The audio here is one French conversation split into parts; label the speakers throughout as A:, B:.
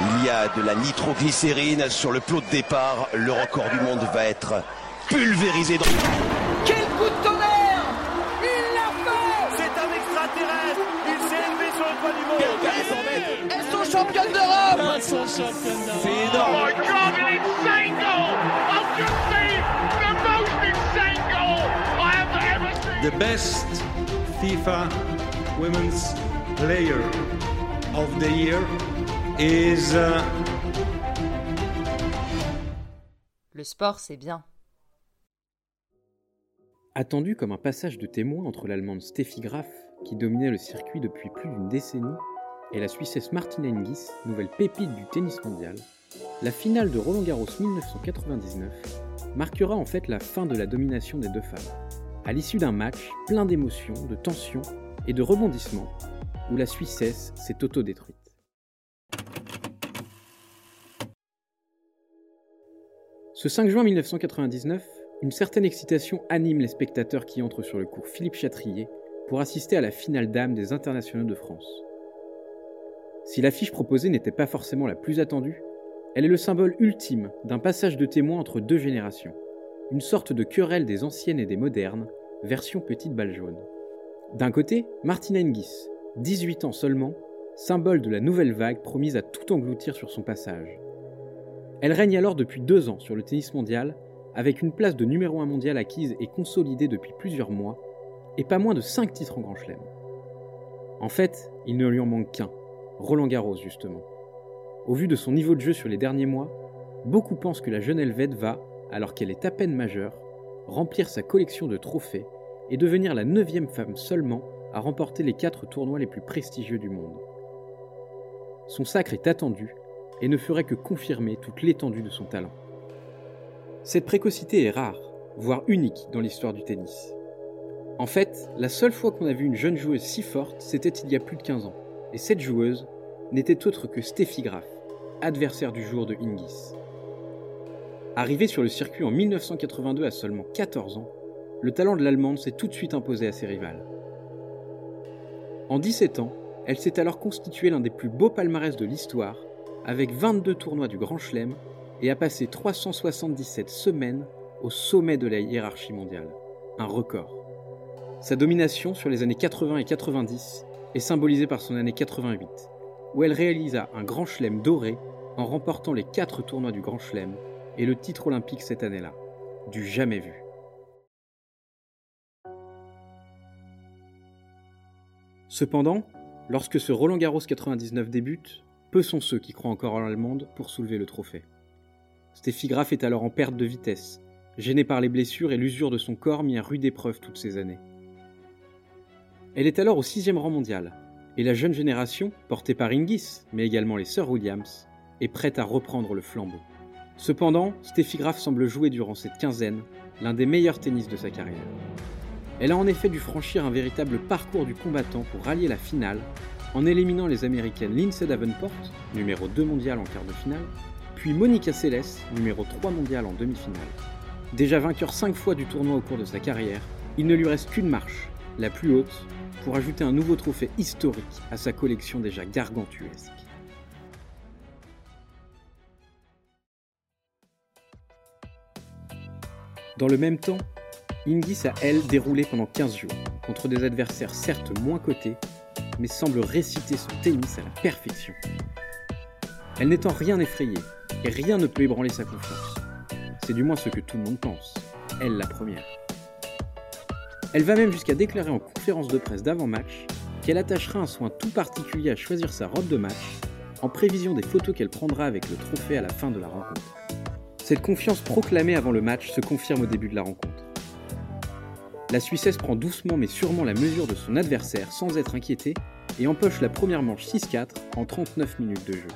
A: Il y a de la nitroglycérine sur le plot de départ. Le record du monde va être pulvérisé dans...
B: Quel coup de tonnerre! Il l'a fait!
C: C'est un extraterrestre. Il s'est élevé sur le toit du monde.
B: Elles sont championnes d'Europe!
D: Elles sont championnes d'Europe.
A: C'est
E: Oh
A: énorme.
E: My god, an insane goal! I've just seen the most insane goal I have ever seen!
F: the best FIFA Women's Player of the Year is uh,
G: Le sport, c'est bien.
H: Attendu comme un passage de témoin entre l'allemande Steffi Graf, qui dominait le circuit depuis plus d'une décennie, et la Suissesse Martina Hingis, nouvelle pépite du tennis mondial, la finale de Roland Garros 1999 marquera en fait la fin de la domination des deux femmes, à l'issue d'un match plein d'émotions, de tensions et de rebondissements, où la Suissesse s'est autodétruite. Ce 5 juin 1999, une certaine excitation anime les spectateurs qui entrent sur le cours Philippe Chatrier pour assister à la finale d'âme des internationaux de France. Si l'affiche proposée n'était pas forcément la plus attendue, elle est le symbole ultime d'un passage de témoin entre deux générations, une sorte de querelle des anciennes et des modernes, version petite balle jaune. D'un côté, Martina Hingis, 18 ans seulement, symbole de la nouvelle vague promise à tout engloutir sur son passage. Elle règne alors depuis deux ans sur le tennis mondial, avec une place de numéro 1 mondial acquise et consolidée depuis plusieurs mois, et pas moins de 5 titres en Grand Chelem. En fait, il ne lui en manque qu'un, Roland Garros justement. Au vu de son niveau de jeu sur les derniers mois, beaucoup pensent que la jeune Helvète va, alors qu'elle est à peine majeure, remplir sa collection de trophées et devenir la neuvième femme seulement à remporter les quatre tournois les plus prestigieux du monde. Son sacre est attendu et ne ferait que confirmer toute l'étendue de son talent. Cette précocité est rare, voire unique dans l'histoire du tennis. En fait, la seule fois qu'on a vu une jeune joueuse si forte, c'était il y a plus de 15 ans. Et cette joueuse n'était autre que Steffi Graf, adversaire du jour de Hingis. Arrivée sur le circuit en 1982 à seulement 14 ans, le talent de l'Allemande s'est tout de suite imposé à ses rivales. En 17 ans, elle s'est alors constituée l'un des plus beaux palmarès de l'histoire, avec 22 tournois du Grand Chelem et a passé 377 semaines au sommet de la hiérarchie mondiale. Un record. Sa domination sur les années 80 et 90 est symbolisée par son année 88, où elle réalisa un Grand Chelem doré en remportant les 4 tournois du Grand Chelem et le titre olympique cette année-là. Du jamais vu. Cependant, lorsque ce Roland Garros 99 débute, peu sont ceux qui croient encore en l'allemande pour soulever le trophée. Steffi Graf est alors en perte de vitesse, gênée par les blessures et l'usure de son corps mis à rude épreuve toutes ces années. Elle est alors au sixième rang mondial, et la jeune génération, portée par Hingis, mais également les sœurs Williams, est prête à reprendre le flambeau. Cependant, Steffi Graf semble jouer durant cette quinzaine l'un des meilleurs tennis de sa carrière. Elle a en effet dû franchir un véritable parcours du combattant pour rallier la finale en éliminant les américaines Lindsay Davenport, numéro 2 mondial en quart de finale, puis Monica Seles, numéro 3 mondial en demi-finale. Déjà vainqueur 5 fois du tournoi au cours de sa carrière, il ne lui reste qu'une marche, la plus haute, pour ajouter un nouveau trophée historique à sa collection déjà gargantuesque. Dans le même temps, Hingis a elle déroulé pendant 15 jours, contre des adversaires certes moins cotés, mais semble réciter son tennis à la perfection. Elle n'est en rien effrayée, et rien ne peut ébranler sa confiance. C'est du moins ce que tout le monde pense, elle la première. Elle va même jusqu'à déclarer en conférence de presse d'avant-match qu'elle attachera un soin tout particulier à choisir sa robe de match, en prévision des photos qu'elle prendra avec le trophée à la fin de la rencontre. Cette confiance proclamée avant le match se confirme au début de la rencontre. La Suissesse prend doucement mais sûrement la mesure de son adversaire sans être inquiétée et empoche la première manche 6-4 en 39 minutes de jeu.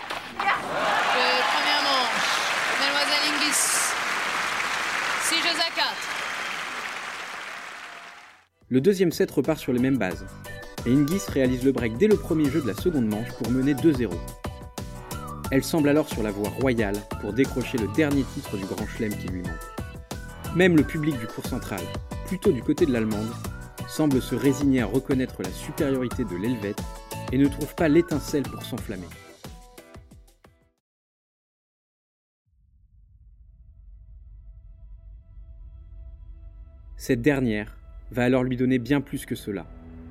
G: Euh, première manche. Mademoiselle Hingis. 6 jeux à 4.
H: Le deuxième set repart sur les mêmes bases, et Hingis réalise le break dès le premier jeu de la seconde manche pour mener 2-0. Elle semble alors sur la voie royale pour décrocher le dernier titre du Grand Chelem qui lui manque. Même le public du cours central, plutôt du côté de l'allemande, semble se résigner à reconnaître la supériorité de l'Helvète et ne trouve pas l'étincelle pour s'enflammer. Cette dernière va alors lui donner bien plus que cela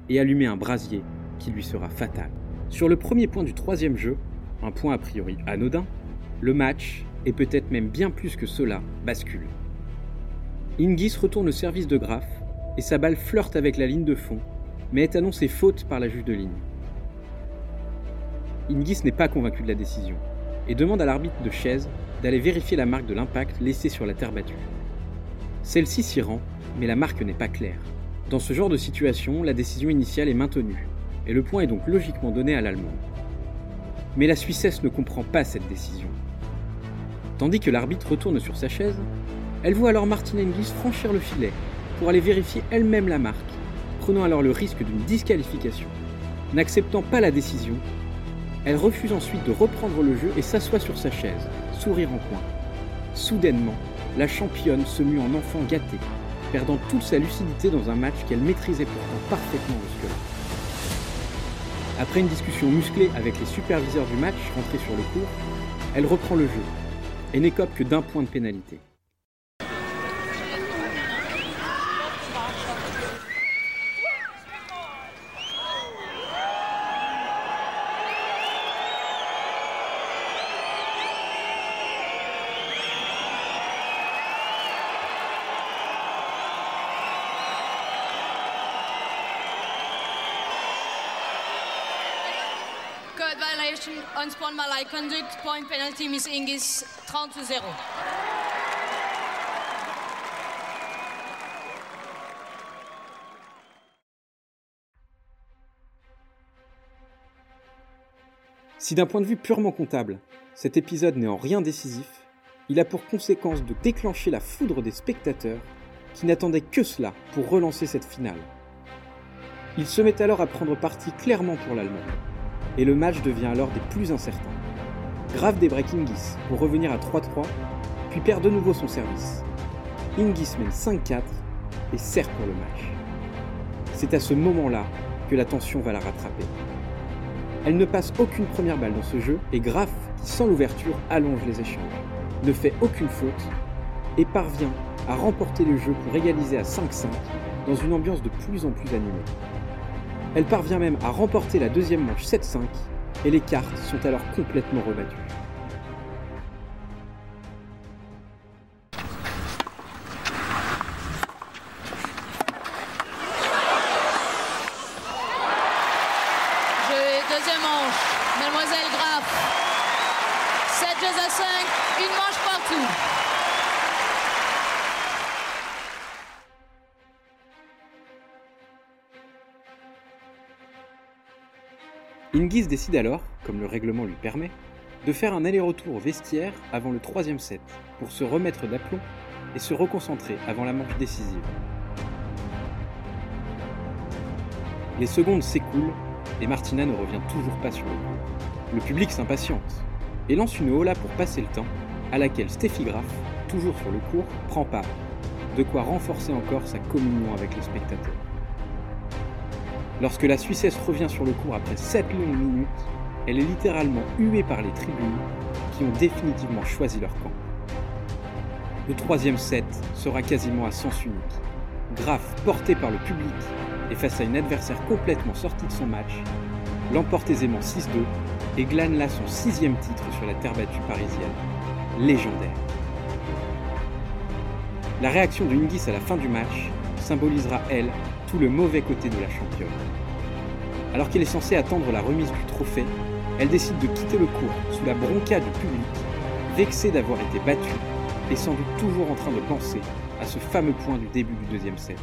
H: et allumer un brasier qui lui sera fatal. Sur le premier point du troisième jeu, un point a priori anodin, le match, et peut-être même bien plus que cela, bascule. Ingis retourne au service de Graf et sa balle flirte avec la ligne de fond, mais est annoncée faute par la juge de ligne. Ingis n'est pas convaincu de la décision et demande à l'arbitre de chaise d'aller vérifier la marque de l'impact laissée sur la terre battue. Celle-ci s'y rend, mais la marque n'est pas claire. Dans ce genre de situation, la décision initiale est maintenue, et le point est donc logiquement donné à l'Allemand. Mais la Suissesse ne comprend pas cette décision. Tandis que l'arbitre retourne sur sa chaise, elle voit alors Martine Engels franchir le filet pour aller vérifier elle-même la marque, prenant alors le risque d'une disqualification. N'acceptant pas la décision, elle refuse ensuite de reprendre le jeu et s'assoit sur sa chaise, sourire en coin. Soudainement, la championne se mue en enfant gâté, perdant toute sa lucidité dans un match qu'elle maîtrisait pourtant parfaitement jusque-là. Après une discussion musclée avec les superviseurs du match rentrés sur le cours, elle reprend le jeu et n'écope que d'un point de pénalité.
G: Violation, unsportsmanlike conduct, point penalty, Miss Ingis, 30 0.
H: Si d'un point de vue purement comptable, cet épisode n'est en rien décisif, il a pour conséquence de déclencher la foudre des spectateurs qui n'attendaient que cela pour relancer cette finale. Il se met alors à prendre parti clairement pour l'Allemand, et le match devient alors des plus incertains. Grave débreak Ingis pour revenir à 3-3, puis perd de nouveau son service. Ingis mène 5-4 et sert pour le match. C'est à ce moment-là que la tension va la rattraper. Elle ne passe aucune première balle dans ce jeu et Graf, qui sans l'ouverture allonge les échanges, ne fait aucune faute et parvient à remporter le jeu pour égaliser à 5-5 dans une ambiance de plus en plus animée. Elle parvient même à remporter la deuxième manche 7-5 et les cartes sont alors complètement rebattues.
G: Deuxième manche. Mademoiselle Graff. 7 jeux à 5, une manche partout.
H: Ingis décide alors, comme le règlement lui permet, de faire un aller-retour au vestiaire avant le troisième set pour se remettre d'aplomb et se reconcentrer avant la manche décisive. Les secondes s'écoulent et Martina ne revient toujours pas sur le coup. Le public s'impatiente et lance une hola pour passer le temps, à laquelle Steffi Graf, toujours sur le cours, prend part, de quoi renforcer encore sa communion avec les spectateurs. Lorsque la Suissesse revient sur le cours après 7 longues minutes, elle est littéralement huée par les tribunes qui ont définitivement choisi leur camp. Le troisième set sera quasiment à sens unique. Graf, porté par le public et face à une adversaire complètement sortie de son match, l'emporte aisément 6-2 et glane là son sixième titre sur la terre battue parisienne. Légendaire. La réaction de Hingis à la fin du match symbolisera, elle, tout le mauvais côté de la championne. Alors qu'elle est censée attendre la remise du trophée, elle décide de quitter le cours sous la bronca du public, vexée d'avoir été battue et sans doute toujours en train de penser à ce fameux point du début du deuxième set.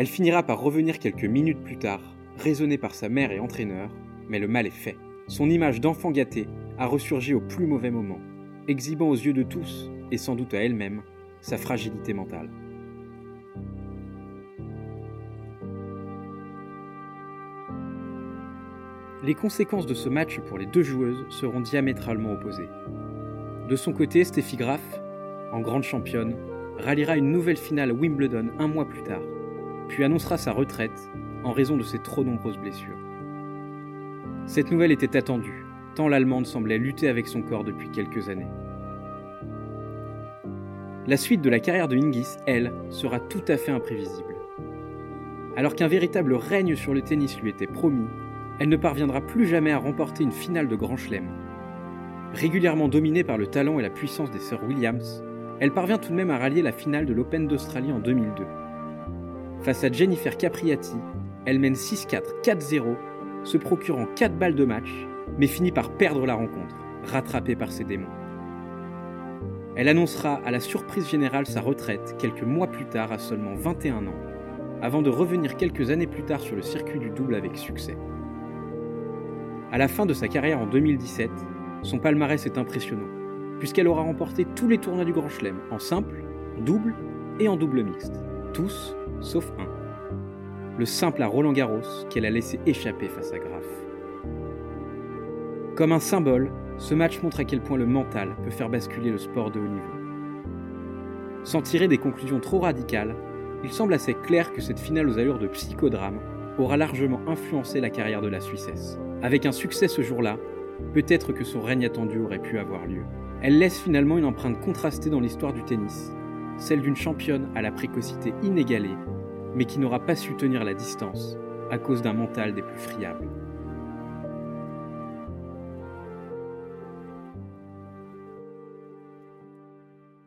H: Elle finira par revenir quelques minutes plus tard, raisonnée par sa mère et entraîneur, mais le mal est fait. Son image d'enfant gâté a ressurgi au plus mauvais moment, exhibant aux yeux de tous, et sans doute à elle-même, sa fragilité mentale. Les conséquences de ce match pour les deux joueuses seront diamétralement opposées. De son côté, Steffi Graf, en grande championne, ralliera une nouvelle finale à Wimbledon un mois plus tard, puis annoncera sa retraite en raison de ses trop nombreuses blessures. Cette nouvelle était attendue, tant l'Allemande semblait lutter avec son corps depuis quelques années. La suite de la carrière de Hingis, elle, sera tout à fait imprévisible. Alors qu'un véritable règne sur le tennis lui était promis, elle ne parviendra plus jamais à remporter une finale de Grand Chelem. Régulièrement dominée par le talent et la puissance des sœurs Williams, elle parvient tout de même à rallier la finale de l'Open d'Australie en 2002. Face à Jennifer Capriati, elle mène 6-4, 4-0, se procurant 4 balles de match, mais finit par perdre la rencontre, rattrapée par ses démons. Elle annoncera à la surprise générale sa retraite quelques mois plus tard à seulement 21 ans, avant de revenir quelques années plus tard sur le circuit du double avec succès. À la fin de sa carrière en 2017, son palmarès est impressionnant, puisqu'elle aura remporté tous les tournois du Grand Chelem, en simple, en double et en double mixte. Tous, sauf un. Le simple à Roland Garros qu'elle a laissé échapper face à Graf. Comme un symbole, ce match montre à quel point le mental peut faire basculer le sport de haut niveau. Sans tirer des conclusions trop radicales, il semble assez clair que cette finale aux allures de psychodrame aura largement influencé la carrière de la Suissesse. Avec un succès ce jour-là, peut-être que son règne attendu aurait pu avoir lieu. Elle laisse finalement une empreinte contrastée dans l'histoire du tennis, celle d'une championne à la précocité inégalée, mais qui n'aura pas su tenir la distance à cause d'un mental des plus friables.